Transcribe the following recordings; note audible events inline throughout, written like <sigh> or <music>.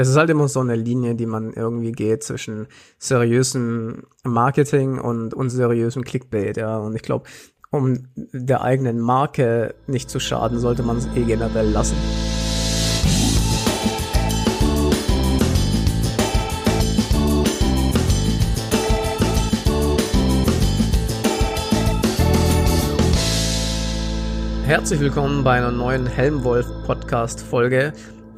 Es ist halt immer so eine Linie, die man irgendwie geht zwischen seriösem Marketing und unseriösem Clickbait, ja. Und ich glaube, um der eigenen Marke nicht zu schaden, sollte man es eh generell lassen. Herzlich willkommen bei einer neuen Helmwolf Podcast Folge.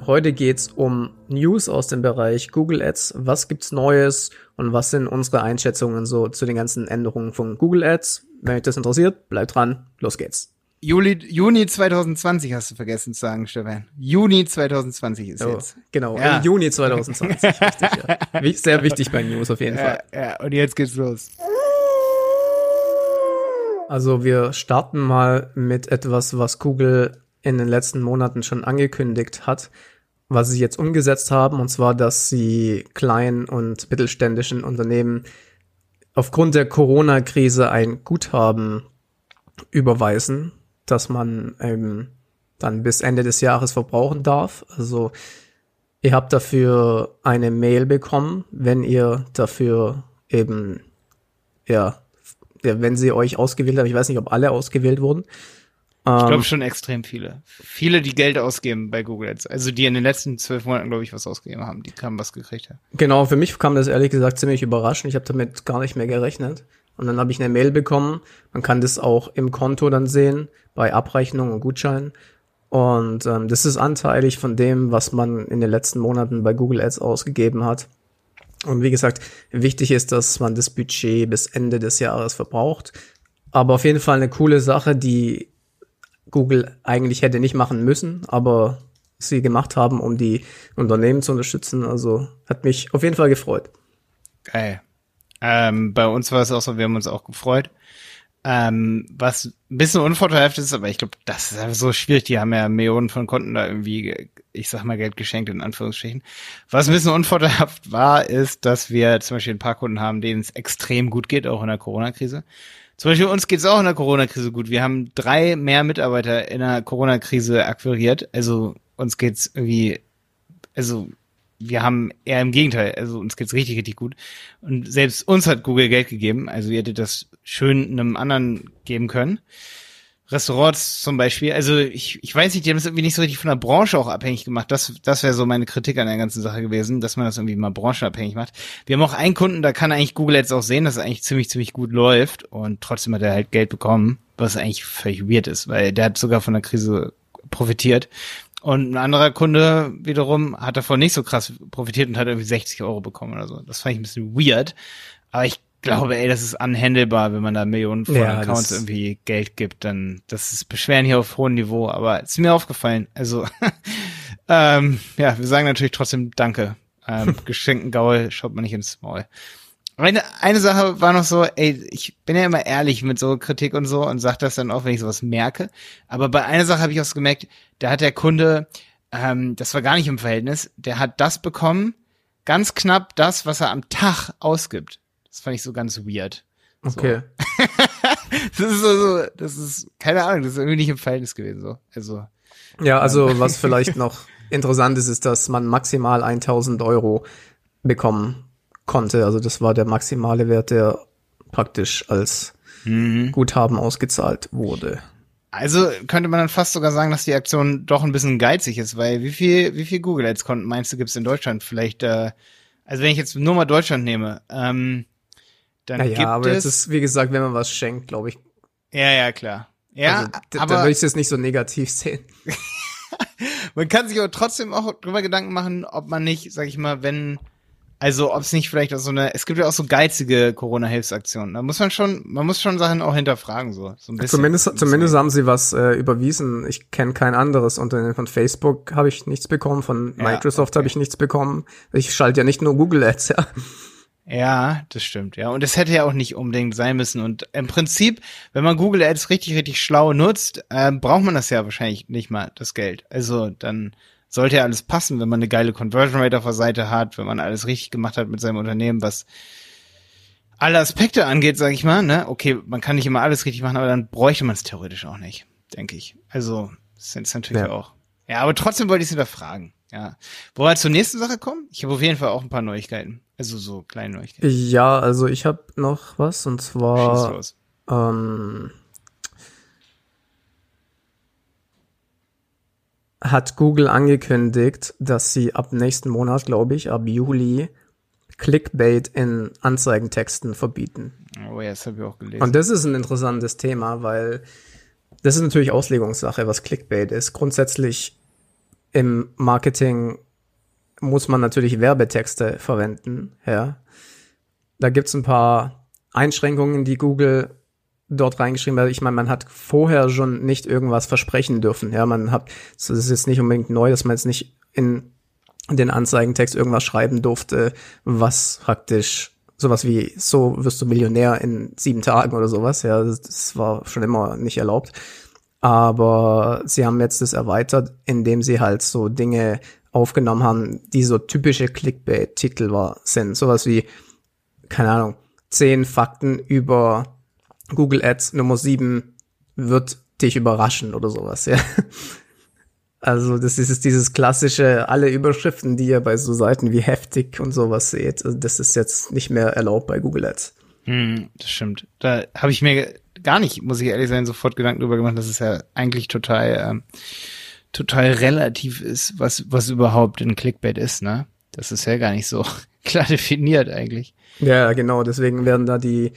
Heute geht's um News aus dem Bereich Google Ads. Was gibt's Neues und was sind unsere Einschätzungen so zu den ganzen Änderungen von Google Ads? Wenn euch das interessiert, bleibt dran. Los geht's. Juli, Juni 2020 hast du vergessen zu sagen, Stefan. Juni 2020 ist oh, jetzt. Genau, ja. im Juni 2020. richtig, ja. Sehr wichtig bei News auf jeden ja, Fall. Ja, und jetzt geht's los. Also wir starten mal mit etwas, was Google in den letzten Monaten schon angekündigt hat was sie jetzt umgesetzt haben, und zwar, dass sie kleinen und mittelständischen Unternehmen aufgrund der Corona-Krise ein Guthaben überweisen, das man ähm, dann bis Ende des Jahres verbrauchen darf. Also ihr habt dafür eine Mail bekommen, wenn ihr dafür eben, ja, ja wenn sie euch ausgewählt haben, ich weiß nicht, ob alle ausgewählt wurden, ich glaube ähm, schon extrem viele. Viele, die Geld ausgeben bei Google Ads. Also die in den letzten zwölf Monaten, glaube ich, was ausgegeben haben. Die haben was gekriegt. Ja. Genau, für mich kam das ehrlich gesagt ziemlich überraschend. Ich habe damit gar nicht mehr gerechnet. Und dann habe ich eine Mail bekommen. Man kann das auch im Konto dann sehen, bei Abrechnung und Gutschein. Und ähm, das ist anteilig von dem, was man in den letzten Monaten bei Google Ads ausgegeben hat. Und wie gesagt, wichtig ist, dass man das Budget bis Ende des Jahres verbraucht. Aber auf jeden Fall eine coole Sache, die Google eigentlich hätte nicht machen müssen, aber sie gemacht haben, um die Unternehmen zu unterstützen. Also hat mich auf jeden Fall gefreut. Geil. Ähm, bei uns war es auch so, wir haben uns auch gefreut. Ähm, was ein bisschen unvorteilhaft ist, aber ich glaube, das ist so schwierig. Die haben ja Millionen von Konten da irgendwie, ich sag mal, Geld geschenkt, in Anführungsstrichen. Was ein bisschen unvorteilhaft war, ist, dass wir zum Beispiel ein paar Kunden haben, denen es extrem gut geht, auch in der Corona-Krise. Zum Beispiel uns geht's auch in der Corona-Krise gut. Wir haben drei mehr Mitarbeiter in der Corona-Krise akquiriert. Also uns geht's irgendwie, also wir haben eher im Gegenteil, also uns geht's richtig, richtig gut. Und selbst uns hat Google Geld gegeben. Also ihr hättet das schön einem anderen geben können. Restaurants zum Beispiel, also ich, ich weiß nicht, die haben das irgendwie nicht so richtig von der Branche auch abhängig gemacht. Das, das wäre so meine Kritik an der ganzen Sache gewesen, dass man das irgendwie mal branchenabhängig macht. Wir haben auch einen Kunden, da kann eigentlich Google jetzt auch sehen, dass es eigentlich ziemlich, ziemlich gut läuft und trotzdem hat er halt Geld bekommen, was eigentlich völlig weird ist, weil der hat sogar von der Krise profitiert. Und ein anderer Kunde wiederum hat davon nicht so krass profitiert und hat irgendwie 60 Euro bekommen oder so. Das fand ich ein bisschen weird. Aber ich glaube, ey, das ist unhandelbar, wenn man da Millionen von ja, Accounts irgendwie Geld gibt, dann das ist Beschweren hier auf hohem Niveau, aber es ist mir aufgefallen. Also <laughs> ähm, ja, wir sagen natürlich trotzdem Danke. Ähm, <laughs> geschenkten Gaul schaut man nicht ins Maul. Eine, eine Sache war noch so, ey, ich bin ja immer ehrlich mit so Kritik und so und sag das dann auch, wenn ich sowas merke. Aber bei einer Sache habe ich auch so gemerkt, da hat der Kunde, ähm, das war gar nicht im Verhältnis, der hat das bekommen, ganz knapp das, was er am Tag ausgibt. Das fand ich so ganz weird. Okay. So. <laughs> das ist so, so, das ist, keine Ahnung, das ist irgendwie nicht im Verhältnis gewesen, so. Also. Ja, also, ähm. <laughs> was vielleicht noch interessant ist, ist, dass man maximal 1000 Euro bekommen konnte. Also, das war der maximale Wert, der praktisch als mhm. Guthaben ausgezahlt wurde. Also könnte man dann fast sogar sagen, dass die Aktion doch ein bisschen geizig ist, weil wie viel, wie viel Google Ads Konten meinst du gibt's in Deutschland? Vielleicht, äh, also wenn ich jetzt nur mal Deutschland nehme, ähm, dann naja, gibt aber es, ist, wie gesagt, wenn man was schenkt, glaube ich. Ja, ja, klar. Ja, also, aber da würde ich es nicht so negativ <laughs> sehen. man kann sich aber trotzdem auch drüber Gedanken machen, ob man nicht, sag ich mal, wenn, also ob es nicht vielleicht auch so eine, es gibt ja auch so geizige Corona-Hilfsaktionen. Da muss man schon, man muss schon Sachen auch hinterfragen, so. so ein bisschen, zumindest, zumindest haben sie was äh, überwiesen. Ich kenne kein anderes Unternehmen. Von Facebook habe ich nichts bekommen, von Microsoft ja, okay. habe ich nichts bekommen. Ich schalte ja nicht nur Google Ads, ja. Ja, das stimmt, ja. Und es hätte ja auch nicht unbedingt sein müssen. Und im Prinzip, wenn man Google Ads richtig, richtig schlau nutzt, äh, braucht man das ja wahrscheinlich nicht mal, das Geld. Also dann sollte ja alles passen, wenn man eine geile Conversion Rate auf der Seite hat, wenn man alles richtig gemacht hat mit seinem Unternehmen, was alle Aspekte angeht, sage ich mal. Ne? Okay, man kann nicht immer alles richtig machen, aber dann bräuchte man es theoretisch auch nicht, denke ich. Also, das ist natürlich ja. auch. Ja, aber trotzdem wollte ich es hinterfragen. Ja. Wo wir zur nächsten Sache kommen? Ich habe auf jeden Fall auch ein paar Neuigkeiten. Also so kleine Neuigkeiten. Ja, also ich habe noch was und Schieß zwar los. ähm, hat Google angekündigt, dass sie ab nächsten Monat, glaube ich, ab Juli Clickbait in Anzeigentexten verbieten. Oh ja, das habe ich auch gelesen. Und das ist ein interessantes Thema, weil das ist natürlich Auslegungssache, was Clickbait ist. Grundsätzlich im Marketing muss man natürlich Werbetexte verwenden, ja. Da gibt's ein paar Einschränkungen, die Google dort reingeschrieben hat. Ich meine, man hat vorher schon nicht irgendwas versprechen dürfen, ja. Man hat, das ist jetzt nicht unbedingt neu, dass man jetzt nicht in den Anzeigentext irgendwas schreiben durfte, was praktisch sowas wie so wirst du Millionär in sieben Tagen oder sowas. Ja, das, das war schon immer nicht erlaubt. Aber sie haben jetzt das erweitert, indem sie halt so Dinge aufgenommen haben, die so typische Clickbait-Titel war, sind. Sowas wie, keine Ahnung, zehn Fakten über Google Ads Nummer sieben wird dich überraschen oder sowas, ja. Also das ist dieses klassische, alle Überschriften, die ihr bei so Seiten wie Heftig und sowas seht, also das ist jetzt nicht mehr erlaubt bei Google Ads. Hm, das stimmt. Da habe ich mir gar nicht, muss ich ehrlich sein, sofort Gedanken drüber gemacht, dass es ja eigentlich total, ähm, total relativ ist, was, was überhaupt ein Clickbait ist, ne? Das ist ja gar nicht so <laughs> klar definiert eigentlich. Ja, genau, deswegen werden da die,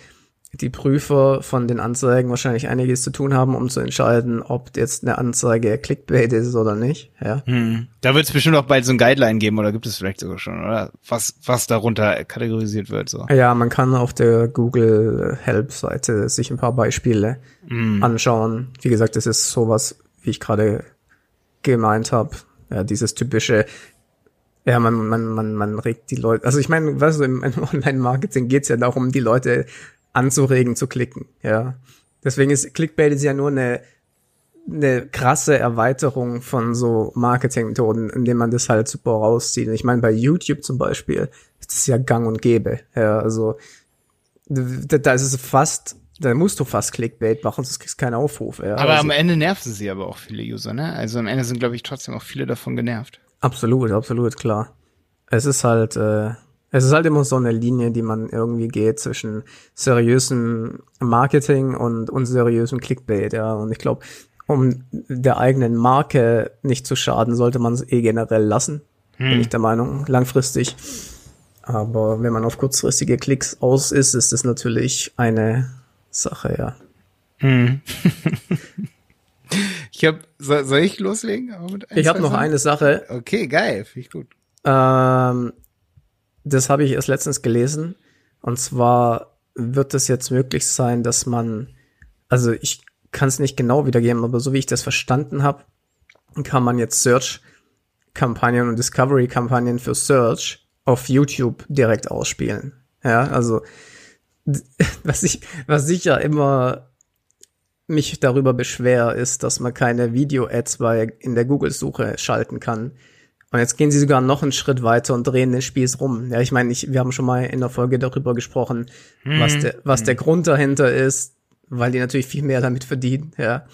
die Prüfer von den Anzeigen wahrscheinlich einiges zu tun haben, um zu entscheiden, ob jetzt eine Anzeige Clickbait ist oder nicht, ja. Hm. Da wird es bestimmt auch bald so ein Guideline geben, oder gibt es vielleicht sogar schon, oder? Was, was darunter kategorisiert wird, so. Ja, man kann auf der Google Help Seite sich ein paar Beispiele Hm. anschauen. Wie gesagt, das ist sowas, wie ich gerade gemeint habe. Ja, dieses typische, ja, man, man, man, man regt die Leute, also ich meine, weißt du, im, <laughs> im Online-Marketing geht's ja darum, die Leute anzuregen zu klicken, ja. Deswegen ist Clickbait ist ja nur eine, eine krasse Erweiterung von so Marketingmethoden, indem man das halt super rauszieht. Und ich meine, bei YouTube zum Beispiel ist das ja gang und gäbe, ja, also da, da ist es fast, da musst du fast Clickbait machen, sonst kriegst du keinen Aufruf, ja. Aber also, am Ende nerven sie aber auch viele User, ne? Also am Ende sind, glaube ich, trotzdem auch viele davon genervt. Absolut, absolut, klar. Es ist halt, äh, es ist halt immer so eine Linie, die man irgendwie geht zwischen seriösem Marketing und unseriösem Clickbait, ja. Und ich glaube, um der eigenen Marke nicht zu schaden, sollte man es eh generell lassen. Bin ich der Meinung, langfristig. Aber wenn man auf kurzfristige Klicks aus ist, ist es natürlich eine Sache, ja. Hm. <laughs> ich habe, soll, soll ich loslegen? Ich habe noch eine Sache, Okay, geil, finde ich gut. Ähm, das habe ich erst letztens gelesen. Und zwar wird es jetzt möglich sein, dass man, also ich kann es nicht genau wiedergeben, aber so wie ich das verstanden habe, kann man jetzt Search-Kampagnen und Discovery-Kampagnen für Search auf YouTube direkt ausspielen. Ja, also <laughs> was ich, was ich ja immer mich darüber beschwer, ist, dass man keine Video-Ads bei in der Google-Suche schalten kann. Und jetzt gehen sie sogar noch einen Schritt weiter und drehen den Spieß rum. Ja, ich meine, ich, wir haben schon mal in der Folge darüber gesprochen, was der, was der Grund dahinter ist, weil die natürlich viel mehr damit verdienen, ja.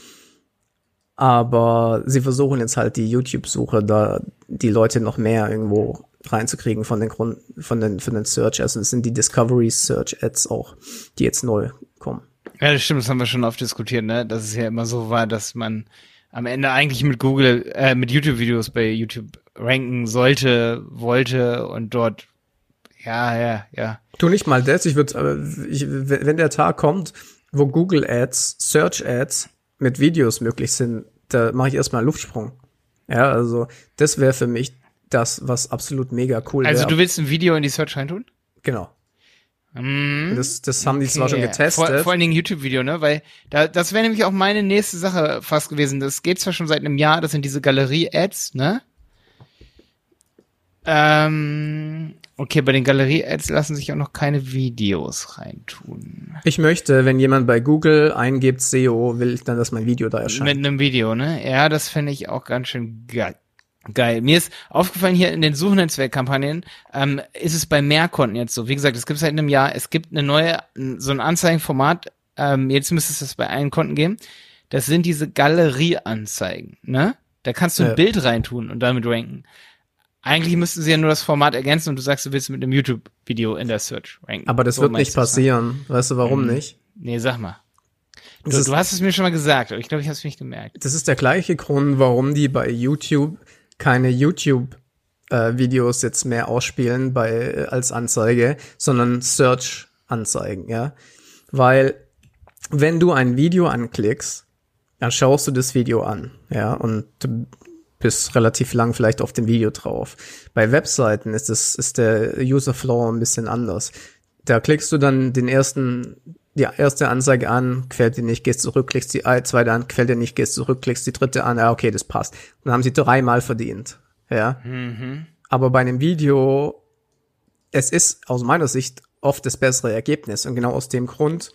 Aber sie versuchen jetzt halt die YouTube-Suche da die Leute noch mehr irgendwo reinzukriegen von den Grund, von den, von den Search Ads. Und es sind die Discovery Search Ads auch, die jetzt neu kommen. Ja, das stimmt, das haben wir schon oft diskutiert, ne? Dass es ja immer so war, dass man am Ende eigentlich mit Google, äh, mit YouTube-Videos bei YouTube ranken sollte, wollte und dort, ja, ja, ja. Tu nicht mal das, ich würde, ich, wenn der Tag kommt, wo Google Ads, Search Ads mit Videos möglich sind, da mache ich erstmal einen Luftsprung. Ja, also das wäre für mich das, was absolut mega cool wäre. Also du willst ein Video in die Search reintun? genau. Mhm. Das, das haben die zwar schon Okay. getestet. Vor, vor allen Dingen YouTube-Video, ne? Weil da, das wäre nämlich auch meine nächste Sache fast gewesen. Das geht zwar schon seit einem Jahr, das sind diese Galerie-Ads, ne? Ähm, okay, bei den Galerie-Ads lassen sich auch noch keine Videos reintun. ich möchte, wenn jemand bei Google eingibt SEO, will ich dann, dass mein Video da Mit erscheint. einem Video, ne? Ja, das fände ich auch ganz schön geil. Geil. Mir ist aufgefallen hier in den Suchnetzwerkkampagnen, ähm, ist es bei mehr Konten jetzt so. Wie gesagt, es gibt seit einem Jahr, es gibt eine neue, so ein Anzeigenformat, ähm, jetzt müsste es das bei allen Konten geben. Das sind diese Galerieanzeigen, ne? Da kannst du ein Ja. Bild reintun und damit ranken. Eigentlich müssten sie ja nur das Format ergänzen und du sagst, du willst mit einem YouTube-Video in der Search ranken. Aber das So wird nicht ne? passieren. Weißt du, warum Mhm. nicht? Nee, sag mal. Du, Das ist- du hast es mir schon mal gesagt, aber ich glaube, ich habe es nicht gemerkt. Das ist der gleiche Grund, warum die bei YouTube keine YouTube-Videos jetzt mehr ausspielen bei, äh, als Anzeige, sondern Search-Anzeigen, ja. Weil, wenn du ein Video anklickst, dann schaust du das Video an, ja, und du bist relativ lang vielleicht auf dem Video drauf. Bei Webseiten ist das, ist der User Flow ein bisschen anders. Da klickst du dann den ersten, die erste Anzeige an, gefällt dir nicht, gehst zurück, klickst die zweite an, gefällt dir nicht, gehst zurück, klickst die dritte an, ja, okay, das passt. Dann haben sie dreimal verdient, ja. Mhm. Aber bei einem Video, es ist aus meiner Sicht oft das bessere Ergebnis. Und genau aus dem Grund,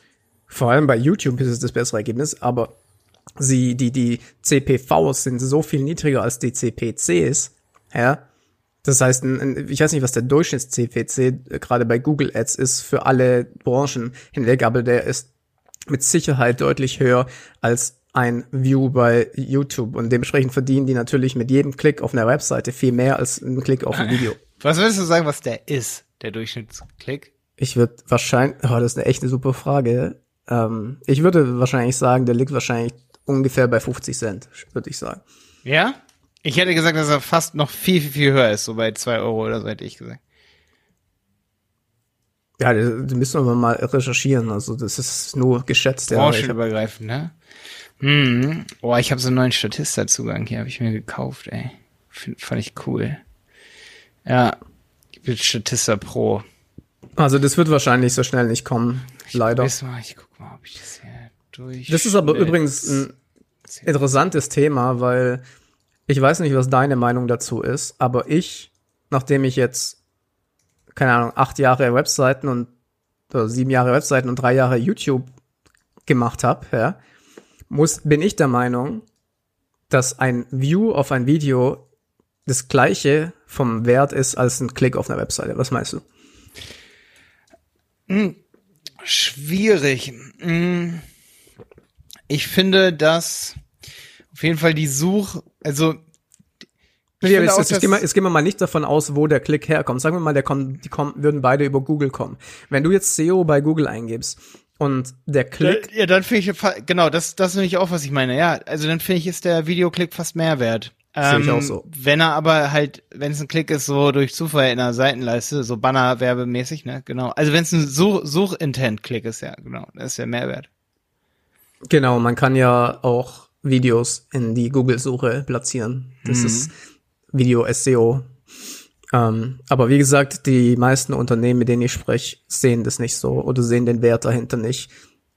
vor allem bei YouTube ist es das bessere Ergebnis, aber sie, die, die CPVs sind so viel niedriger als die CPCs, ja. Das heißt, ich weiß nicht, was der Durchschnitts-CPC äh, gerade bei Google Ads ist für alle Branchen hinweg, aber der ist mit Sicherheit deutlich höher als ein View bei YouTube und dementsprechend verdienen die natürlich mit jedem Klick auf einer Webseite viel mehr als ein Klick auf ein Video. <laughs> Was würdest du sagen, was der ist, der Durchschnittsklick? Ich würde wahrscheinlich, oh, das ist eine echt eine super Frage. Ähm, ich würde wahrscheinlich sagen, der liegt wahrscheinlich ungefähr bei 50 Cent, würde ich sagen. Ja? Ich hätte gesagt, dass er fast noch viel, viel, viel höher ist, so bei zwei Euro oder so hätte ich gesagt. Ja, da müssen wir mal recherchieren. Also das ist nur geschätzt. Ja, ich Branchenübergreifend, ne? Hm. Oh, ich habe so einen neuen Statista-Zugang hier, habe ich mir gekauft, ey. Find, fand ich cool. Ja, mit Statista Pro. also das wird wahrscheinlich so schnell nicht kommen, leider. Weißt du mal, ich guck mal, ob ich das hier durch. Das ist aber übrigens ein interessantes Thema, weil ich weiß nicht, was deine Meinung dazu ist, aber ich, nachdem ich jetzt, keine Ahnung, acht Jahre Webseiten und oder sieben Jahre Webseiten und drei Jahre YouTube gemacht habe, ja, muss, bin ich der Meinung, dass ein View auf ein Video das gleiche vom Wert ist als ein Klick auf einer Webseite. Was meinst du? Schwierig. Hm. Ich finde, dass auf jeden Fall die Such, also ich Ja, finde jetzt, auch, jetzt, gehen wir, jetzt gehen wir mal nicht davon aus, wo der Klick herkommt. Sagen wir mal, der kommt, die kommen, würden beide über Google kommen. Wenn du jetzt SEO bei Google eingibst und der Klick, Ja, dann finde ich, genau, das, das finde ich auch, was ich meine. Ja, also dann finde ich, ist der Videoklick fast mehr wert. Sehe ich auch so. Wenn er aber halt, wenn es ein Klick ist, so durch Zufall in der Seitenleiste, so Banner-werbemäßig, ne, genau. Also wenn es ein Such- Such-Intent-Klick ist, ja, genau, das ist der Mehrwert. Genau, man kann ja auch Videos in die Google-Suche platzieren. Das Mhm. ist Video-SEO. Ähm, aber wie gesagt, die meisten Unternehmen, mit denen ich spreche, sehen das nicht so oder sehen den Wert dahinter nicht.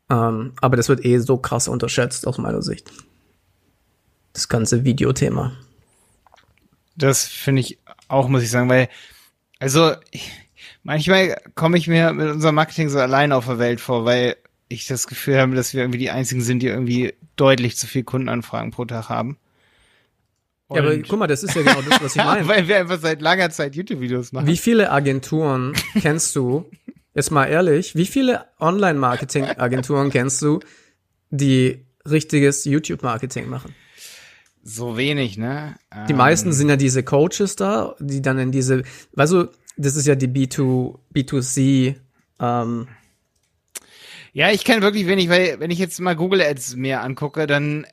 Ähm, aber das wird eh so krass unterschätzt aus meiner Sicht. Das ganze Videothema. Das finde ich auch, muss ich sagen, weil, also, manchmal komme ich mir mit unserem Marketing so allein auf der Welt vor, weil ich das Gefühl habe, dass wir irgendwie die einzigen sind, die irgendwie deutlich zu viel Kundenanfragen pro Tag haben. Ja, aber Und- guck mal, das ist ja genau das, was ich <laughs> meine. weil wir einfach seit langer Zeit YouTube-Videos machen. Wie viele Agenturen kennst du? Jetzt mal ehrlich, wie viele Online-Marketing-Agenturen kennst du, die richtiges YouTube-Marketing machen? So wenig, ne? Die meisten sind ja diese Coaches da, die dann in diese, weißt du, das ist ja die B2, B2C, ähm, Ja, ich kenne wirklich wenig, weil wenn ich jetzt mal Google Ads mir angucke, dann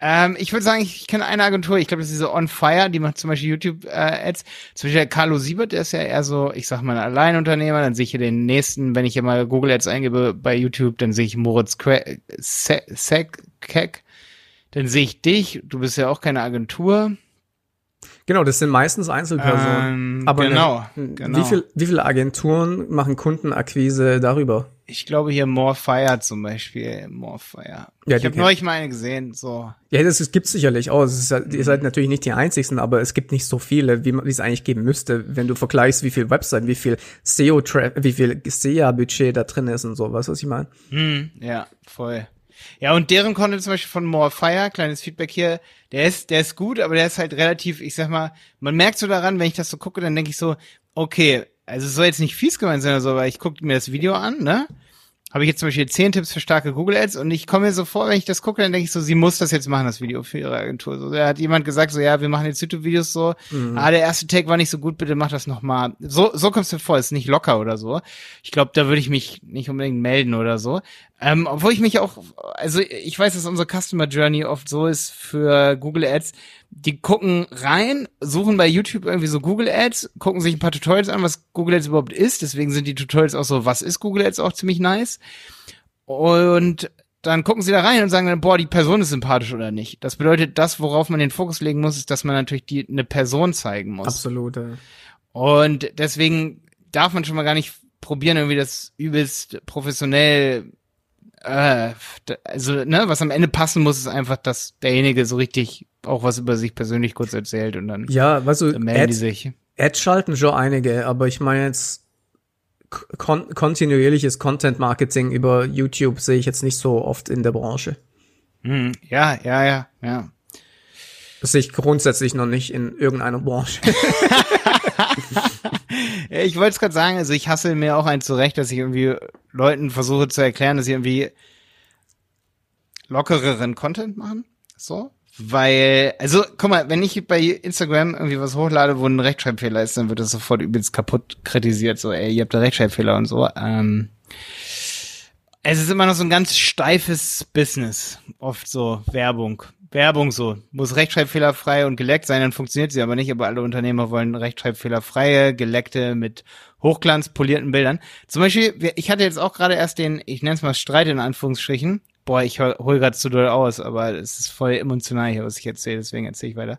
ähm, ich würde sagen, ich, kenne eine Agentur, ich glaube, das ist diese On Fire, die macht zum Beispiel YouTube äh, Ads. Zum Beispiel der Carlo Siebert, der ist ja eher so, ich sag mal, ein Alleinunternehmer, dann sehe ich hier den nächsten, wenn ich hier mal Google Ads eingebe bei YouTube, dann sehe ich Moritz Que- Se Sek Keck, dann sehe ich dich, du bist ja auch keine Agentur. genau, das sind meistens Einzelpersonen. Ähm, Aber genau, ne, genau. Wie, viel, wie viele Agenturen machen Kundenakquise darüber? Ich glaube hier More Fire zum Beispiel, More Fire. Ja, ich habe neulich mal eine gesehen, so. Ja, das, das gibt's sicherlich auch. Es ist, halt- ihr seid natürlich nicht die einzigsten, aber es gibt nicht so viele, wie es eigentlich geben müsste, wenn du vergleichst, wie viel Webseiten, wie viel SEO, wie viel SEA-Budget da drin ist und so. Weißt du, was ich meine? Hm, ja, voll. Ja, und deren Content zum Beispiel von More Fire, kleines Feedback hier, der ist, der ist gut, aber der ist halt relativ, ich sag mal, man merkt so daran, wenn ich das so gucke, dann denke ich so, okay, also es soll jetzt nicht fies gemeint sein oder so, aber ich gucke mir das Video an, ne? habe ich jetzt zum Beispiel zehn Tipps für starke Google Ads und ich komme mir so vor, wenn ich das gucke, dann denke ich so, sie muss das jetzt machen, das Video für ihre Agentur. So, da hat jemand gesagt, so, ja, wir machen jetzt YouTube-Videos so, mhm. ah, der erste Take war nicht so gut, bitte mach das nochmal. So, so kommst du vor, ist nicht locker oder so. Ich glaube, da würde ich mich nicht unbedingt melden oder so. Ähm, obwohl ich mich auch, also ich weiß, dass unsere Customer Journey oft so ist für Google Ads, die gucken rein, suchen bei YouTube irgendwie so Google Ads, gucken sich ein paar Tutorials an, was Google Ads überhaupt ist. Deswegen sind die Tutorials auch so, was ist Google Ads auch ziemlich nice. Und dann gucken sie da rein und sagen dann, boah, die Person ist sympathisch oder nicht. Das bedeutet, das, worauf man den Fokus legen muss, ist, dass man natürlich die, eine Person zeigen muss. Absolut. Ja. Und deswegen darf man schon mal gar nicht probieren, irgendwie das übelst professionell äh, also, ne, was am Ende passen muss, ist einfach, dass derjenige so richtig auch was über sich persönlich kurz erzählt und dann ja, weißt du, melden Ad, die sich. Ads schalten schon einige, aber ich meine jetzt kon kontinuierliches Content Marketing über YouTube sehe ich jetzt nicht so oft in der Branche. Hm, ja, ja, ja, ja. Das sehe ich grundsätzlich noch nicht in irgendeiner Branche. <laughs> <laughs> ich wollte es gerade sagen, also ich hasse mir auch ein zurecht, dass ich irgendwie Leuten versuche zu erklären, dass sie irgendwie lockereren Content machen. So. Weil, also, guck mal, wenn ich bei Instagram irgendwie was hochlade, wo ein Rechtschreibfehler ist, dann wird das sofort übelst kaputt kritisiert. So, ey, ihr habt da Rechtschreibfehler und so. Ähm, es ist immer noch so ein ganz steifes Business. Oft so Werbung. Werbung so. Muss rechtschreibfehlerfrei und geleckt sein, dann funktioniert sie aber nicht. Aber alle Unternehmer wollen rechtschreibfehlerfreie, geleckte mit hochglanzpolierten Bildern. Zum Beispiel, ich hatte jetzt auch gerade erst den, ich nenne es mal Streit in Anführungsstrichen. Boah, ich hol, hol gerade zu doll aus, aber es ist voll emotional hier, was ich erzähle, deswegen erzähle ich weiter.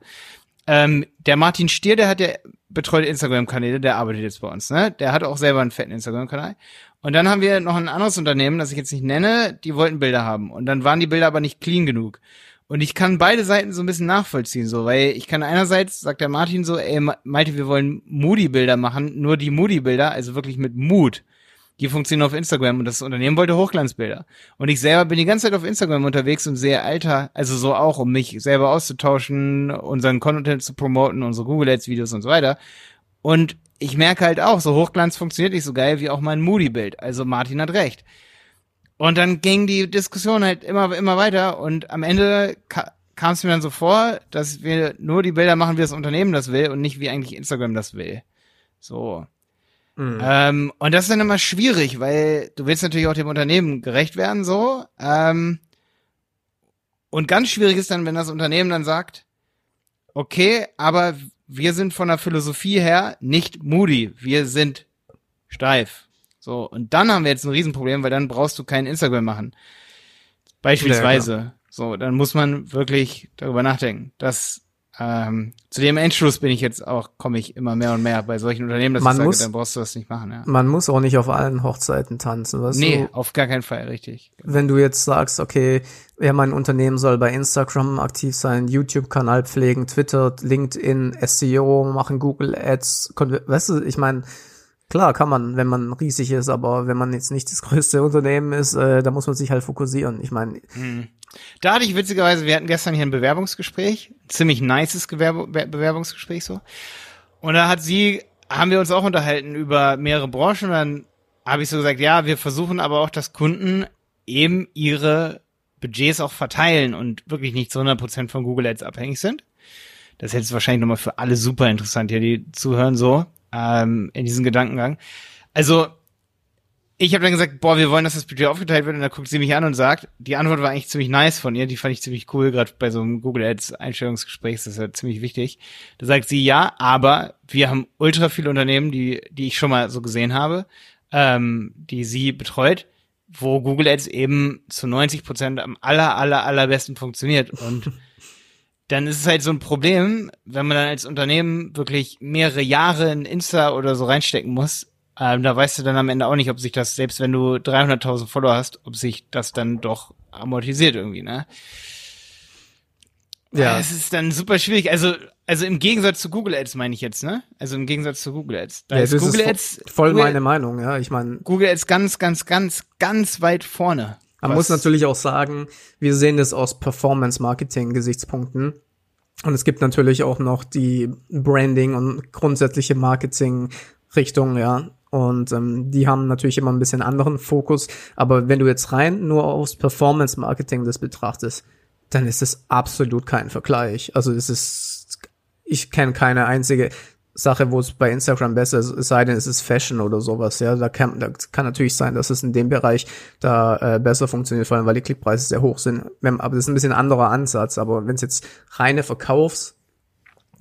Ähm, der Martin Stier, der hat ja betreut Instagram-Kanäle, der arbeitet jetzt bei uns, ne? Der hat auch selber einen fetten Instagram-Kanal. Und dann haben wir noch ein anderes Unternehmen, das ich jetzt nicht nenne, die wollten Bilder haben. Und dann waren die Bilder aber nicht clean genug. Und ich kann beide Seiten so ein bisschen nachvollziehen, so, weil ich kann einerseits, sagt der Martin so, ey, Malte, wir wollen Moody-Bilder machen, nur die Moody-Bilder, also wirklich mit Mut, die funktionieren auf Instagram und das Unternehmen wollte Hochglanzbilder. Und ich selber bin die ganze Zeit auf Instagram unterwegs und sehe Alter, also so auch, um mich selber auszutauschen, unseren Content zu promoten, unsere Google Ads Videos und so weiter. Und ich merke halt auch, so Hochglanz funktioniert nicht so geil wie auch mein Moody-Bild. Also Martin hat recht. Und dann ging die Diskussion halt immer, immer weiter und am Ende ka kam es mir dann so vor, dass wir nur die Bilder machen, wie das Unternehmen das will und nicht wie eigentlich Instagram das will. So. Mhm. Ähm, und das ist dann immer schwierig, weil du willst natürlich auch dem Unternehmen gerecht werden, so. Ähm, und ganz schwierig ist dann, wenn das Unternehmen dann sagt, okay, aber wir sind von der Philosophie her nicht moody, wir sind steif. So, und dann haben wir jetzt ein Riesenproblem, weil dann brauchst du kein Instagram machen. Beispielsweise. Ja, so, dann muss man wirklich darüber nachdenken. Das ähm, zu dem Entschluss bin ich jetzt auch, komme ich immer mehr und mehr bei solchen Unternehmen, dass man ich sage, muss, dann brauchst du das nicht machen. Ja. Man muss auch nicht auf allen Hochzeiten tanzen, weißt nee, du? auf gar keinen Fall, richtig. Wenn du jetzt sagst, okay, ja, mein Unternehmen soll bei Instagram aktiv sein, YouTube-Kanal pflegen, Twitter, LinkedIn, SEO machen, Google Ads, weißt du, ich meine, Klar, kann man, wenn man riesig ist, aber wenn man jetzt nicht das <laughs> größte Unternehmen ist, äh, da muss man sich halt fokussieren. Ich meine. Hm. Da hatte ich witzigerweise, wir hatten gestern hier ein Bewerbungsgespräch, ziemlich nices Gewerbe Be Bewerbungsgespräch so. Und da hat sie, haben wir uns auch unterhalten über mehrere Branchen und dann habe ich so gesagt, ja, wir versuchen aber auch, dass Kunden eben ihre Budgets auch verteilen und wirklich nicht zu 100% von Google Ads abhängig sind. Das ist jetzt wahrscheinlich nochmal für alle super interessant hier, die zuhören so ähm, in diesem Gedankengang. Also ich habe dann gesagt, boah, wir wollen, dass das Budget aufgeteilt wird und dann guckt sie mich an und sagt, die Antwort war eigentlich ziemlich nice von ihr, die fand ich ziemlich cool, gerade bei so einem Google Ads Einstellungsgespräch, das ist ja ziemlich wichtig. Da sagt sie, ja, aber wir haben ultra viele Unternehmen, die, die ich schon mal so gesehen habe, ähm, die sie betreut, wo Google Ads eben zu 90 Prozent am aller, aller, allerbesten funktioniert und <laughs> dann ist es halt so ein Problem, wenn man dann als Unternehmen wirklich mehrere Jahre in Insta oder so reinstecken muss. Ähm, da weißt du dann am Ende auch nicht, ob sich das, selbst wenn du 300.000 Follower hast, ob sich das dann doch amortisiert irgendwie, ne? Ja. Es ist dann super schwierig. Also, also im Gegensatz zu Google Ads meine ich jetzt, ne? Also im Gegensatz zu Google Ads. Da ja, ist Google Ads voll Google, meine Meinung, ja. Ich meine. Google Ads ganz, ganz, ganz, ganz weit vorne. Man muss natürlich auch sagen, wir sehen das aus Performance-Marketing-Gesichtspunkten. Und es gibt natürlich auch noch die Branding und grundsätzliche Marketing-Richtung, ja. Und ähm, die haben natürlich immer ein bisschen anderen Fokus. Aber wenn du jetzt rein nur aufs Performance-Marketing das betrachtest, dann ist es absolut kein Vergleich. Also es ist, ich kenne keine einzige Sache, wo es bei Instagram besser ist, es sei denn, es ist Fashion oder sowas. Ja, da kann, da kann natürlich sein, dass es in dem Bereich da äh, besser funktioniert, vor allem weil die Klickpreise sehr hoch sind. Aber das ist ein bisschen ein anderer Ansatz. Aber wenn es jetzt reine Verkaufs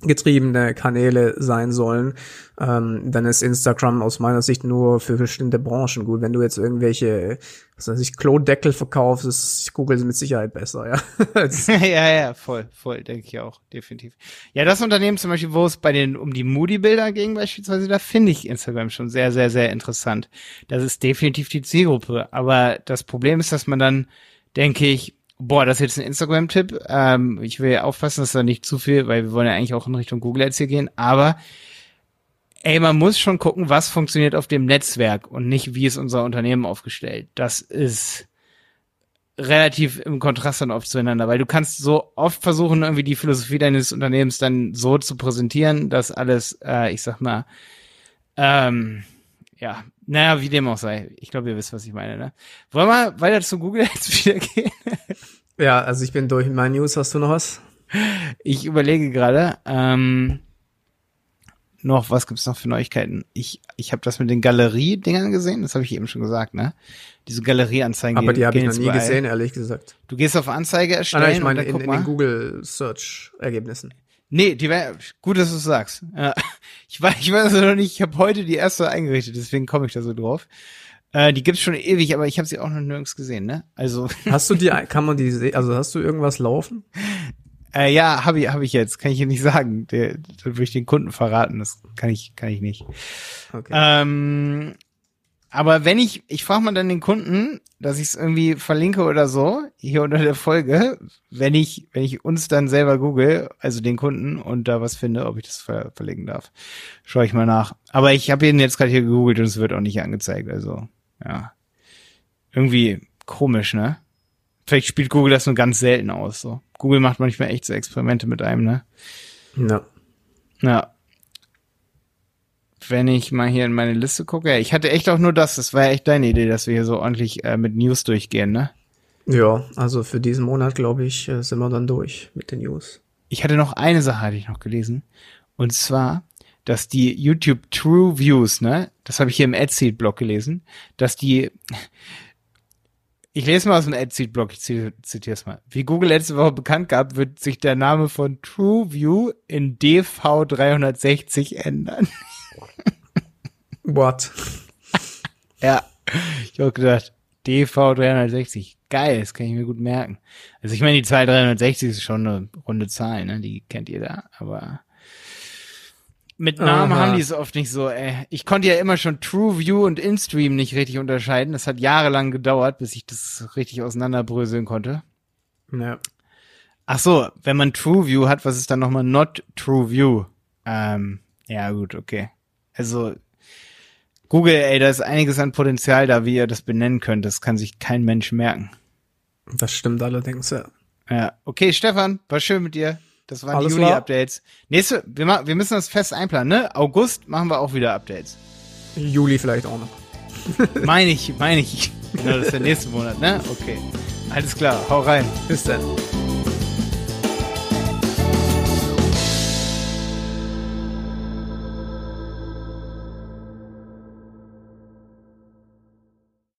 getriebene Kanäle sein sollen, ähm, dann ist Instagram aus meiner Sicht nur für bestimmte Branchen gut. Wenn du jetzt irgendwelche, was weiß ich, Klodeckel verkaufst, ist Google mit Sicherheit besser, <laughs> ja. ja, ja, voll, voll, denke ich auch, definitiv. Ja, das Unternehmen zum Beispiel, wo es bei den um die Moody-Bilder ging beispielsweise, da finde ich Instagram schon sehr, sehr, sehr interessant. Das ist definitiv die Zielgruppe. Aber das Problem ist, dass man dann, denke ich, Boah, das ist jetzt ein Instagram-Tipp. Ähm, ich will aufpassen, dass da nicht zu viel, weil wir wollen ja eigentlich auch in Richtung Google Ads hier gehen. Aber ey, man muss schon gucken, was funktioniert auf dem Netzwerk und nicht, wie ist unser Unternehmen aufgestellt. Das ist relativ im Kontrast dann oft zueinander, weil du kannst so oft versuchen, irgendwie die Philosophie deines Unternehmens dann so zu präsentieren, dass alles, äh, ich sag mal, ähm, ja, naja, wie dem auch sei. Ich glaube, ihr wisst, was ich meine, ne? Wollen wir weiter zu Google jetzt <laughs> wieder gehen? Ja, also ich bin durch in meinen News. Hast du noch was? Ich überlege gerade, ähm, noch, was gibt's noch für Neuigkeiten? Ich, ich habe das mit den Galerie-Dingern gesehen, das habe ich eben schon gesagt, ne? Diese Galerieanzeigen. Aber die habe ich noch nie überall. gesehen, ehrlich gesagt. Du gehst auf Anzeige erstellen. Ah, nein, ich meine in, in den Google Search Ergebnissen. Nee, die wär, gut, dass du es sagst. <laughs> Ich weiß, ich weiß noch nicht, ich habe heute die erste eingerichtet, deswegen komme ich da so drauf. Äh, die gibt's schon ewig, aber ich habe sie auch noch nirgends gesehen, ne? Also <laughs> Hast du die kann man die sehen, also hast du irgendwas laufen? Äh, ja, habe ich hab ich jetzt, kann ich hier nicht sagen. Der, der würde ich den Kunden verraten, das kann ich kann ich nicht. Okay. Ähm, aber wenn ich, ich frage mal dann den Kunden, dass ich es irgendwie verlinke oder so, hier unter der Folge, wenn ich, wenn ich uns dann selber google, also den Kunden und da was finde, ob ich das ver verlinken darf. Schaue ich mal nach. Aber ich habe ihn jetzt gerade hier gegoogelt und es wird auch nicht angezeigt, also ja. Irgendwie komisch, ne? Vielleicht spielt Google das nur ganz selten aus, so. Google macht manchmal echt so Experimente mit einem, ne? Ja. Ja wenn ich mal hier in meine Liste gucke, ich hatte echt auch nur das, das war ja echt deine Idee, dass wir hier so ordentlich äh, mit News durchgehen, ne? Ja, also für diesen Monat, glaube ich, äh, sind wir dann durch mit den News. Ich hatte noch eine Sache, hatte ich noch gelesen. Und zwar, dass die YouTube True Views, ne, das habe ich hier im AdSeed-Blog gelesen, dass die, ich lese mal aus dem AdSeed-Blog, ich zitiere es mal. Wie Google letzte Woche bekannt gab, wird sich der Name von TrueView in DV360 ändern. <laughs> What? ja, ich habe gedacht, DV360, geil, das kann ich mir gut merken. Also ich meine, die Zahl 360 ist schon eine runde Zahl, ne? Die kennt ihr da, aber mit Namen Aha. haben die es oft nicht so, ey. Ich konnte ja immer schon TrueView und InStream nicht richtig unterscheiden. Das hat jahrelang gedauert, bis ich das richtig auseinanderbröseln konnte. Ja. Ach so, wenn man TrueView hat, was ist dann nochmal Not TrueView? Ähm, ja gut, okay. Also Google, ey, da ist einiges an Potenzial da, wie ihr das benennen könnt. Das kann sich kein Mensch merken. Das stimmt allerdings, ja. Ja, okay, Stefan, war schön mit dir. Das waren Alles die Juli-Updates. Nächste, wir, ma wir müssen das fest einplanen, ne? August machen wir auch wieder Updates. Juli vielleicht auch noch. <laughs> meine ich, meine ich. Genau, das ist der nächste Monat, ne? Okay. Alles klar, hau rein. Bis dann.